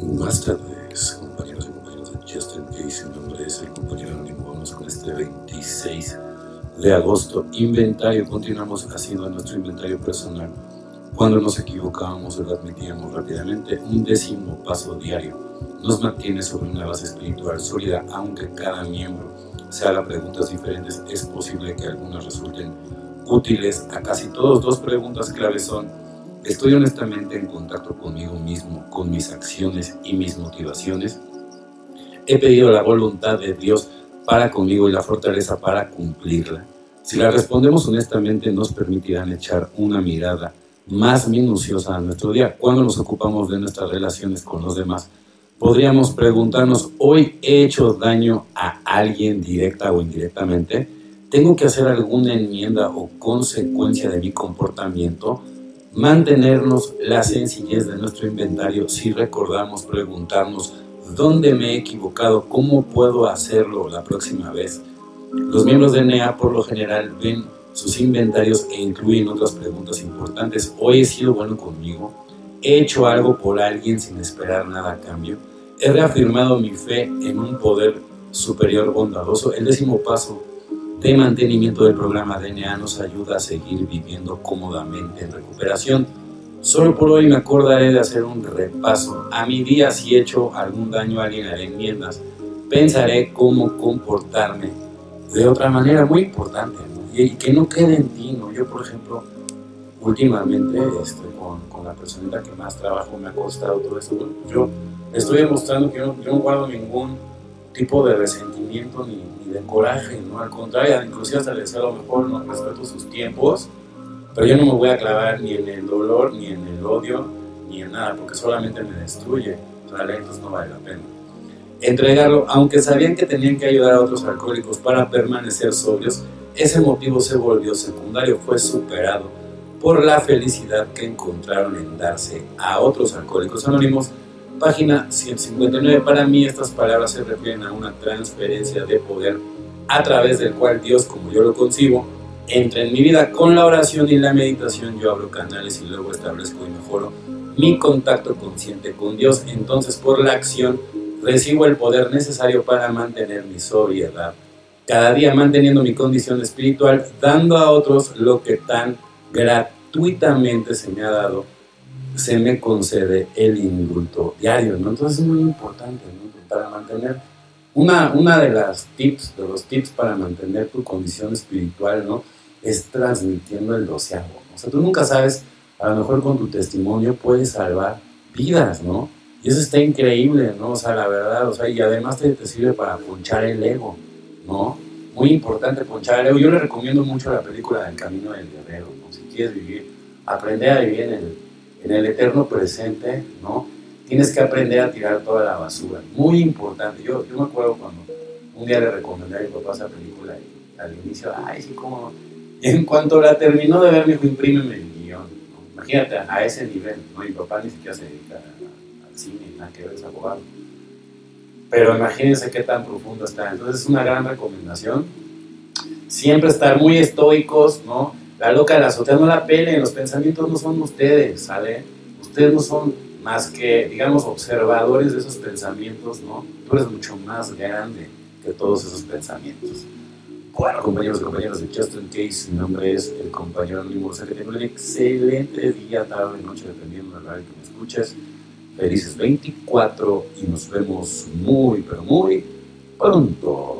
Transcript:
Buenas tardes, compañeros y compañeras de Justin Case. Mi nombre es el compañero anónimo. Vamos con este 26 de agosto. Inventario. Continuamos haciendo nuestro inventario personal. Cuando nos equivocábamos, lo admitíamos rápidamente. Un décimo paso diario nos mantiene sobre una base espiritual sólida, aunque cada miembro se haga preguntas diferentes. Es posible que algunas resulten útiles a casi todos. Dos preguntas claves son Estoy honestamente en contacto conmigo mismo, con mis acciones y mis motivaciones. He pedido la voluntad de Dios para conmigo y la fortaleza para cumplirla. Si la respondemos honestamente nos permitirán echar una mirada más minuciosa a nuestro día. Cuando nos ocupamos de nuestras relaciones con los demás, podríamos preguntarnos, ¿hoy he hecho daño a alguien directa o indirectamente? ¿Tengo que hacer alguna enmienda o consecuencia de mi comportamiento? Mantenernos la sencillez de nuestro inventario si recordamos preguntarnos dónde me he equivocado, cómo puedo hacerlo la próxima vez. Los miembros de NEA por lo general ven sus inventarios e incluyen otras preguntas importantes. Hoy he sido bueno conmigo, he hecho algo por alguien sin esperar nada a cambio, he reafirmado mi fe en un poder superior bondadoso. El décimo paso de mantenimiento del programa DNA nos ayuda a seguir viviendo cómodamente en recuperación. Solo por hoy me acordaré de hacer un repaso a mi día si he hecho algún daño a alguien haré enmiendas. Pensaré cómo comportarme de otra manera muy importante y, que no quede en ti. ¿no? Yo, por ejemplo, últimamente este, con, con, la persona que más trabajo me ha costado todo esto, yo estoy demostrando que yo, yo no guardo ningún tipo de resentimiento ni, de coraje, ¿no? Al contrario, inclusive hasta les a lo mejor no respeto sus tiempos, pero yo no me voy a clavar ni en el dolor, ni en el odio, ni en nada, porque solamente me destruye. O entonces no vale la pena. Entregarlo, aunque sabían que tenían que ayudar a otros alcohólicos para permanecer sobrios, ese motivo se volvió secundario, fue superado por la felicidad que encontraron en darse a otros alcohólicos anónimos Página 159. Para mí estas palabras se refieren a una transferencia de poder a través del cual Dios, como yo lo concibo, entra en mi vida. Con la oración y la meditación yo abro canales y luego establezco y mejoro mi contacto consciente con Dios. Entonces por la acción recibo el poder necesario para mantener mi sobriedad. Cada día manteniendo mi condición espiritual, dando a otros lo que tan gratuitamente se me ha dado se me concede el indulto diario, ¿no? Entonces es muy importante, ¿no? Para mantener, una, una de las tips, de los tips para mantener tu condición espiritual, ¿no? Es transmitiendo el doceavo. O sea, tú nunca sabes, a lo mejor con tu testimonio puedes salvar vidas, ¿no? Y eso está increíble, ¿no? O sea, la verdad, o sea, y además te, te sirve para ponchar el ego, ¿no? Muy importante ponchar el ego. Yo le recomiendo mucho la película del Camino del Guerrero, ¿no? Si quieres vivir, aprender a vivir en el en el eterno presente, ¿no? Tienes que aprender a tirar toda la basura. Muy importante. Yo, yo me acuerdo cuando un día le recomendé a mi papá esa película y al inicio, ay, sí, como... en cuanto la terminó de ver, me dijo, imprímeme el guion. Imagínate, a ese nivel, ¿no? Mi papá ni siquiera se dedica al cine, nada que ver, es abogado. Pero imagínense qué tan profundo está. Entonces es una gran recomendación. Siempre estar muy estoicos, ¿no? La loca de la azotea no la pelen, los pensamientos no son ustedes, ¿sale? Ustedes no son más que, digamos, observadores de esos pensamientos, ¿no? Tú eres mucho más grande que todos esos pensamientos. Bueno, compañeros y compañeras de Justin Case, mi nombre es el compañero anónimo. Que tengo un excelente día, tarde, noche, dependiendo de la hora que me escuches. Felices 24 y nos vemos muy, pero muy pronto.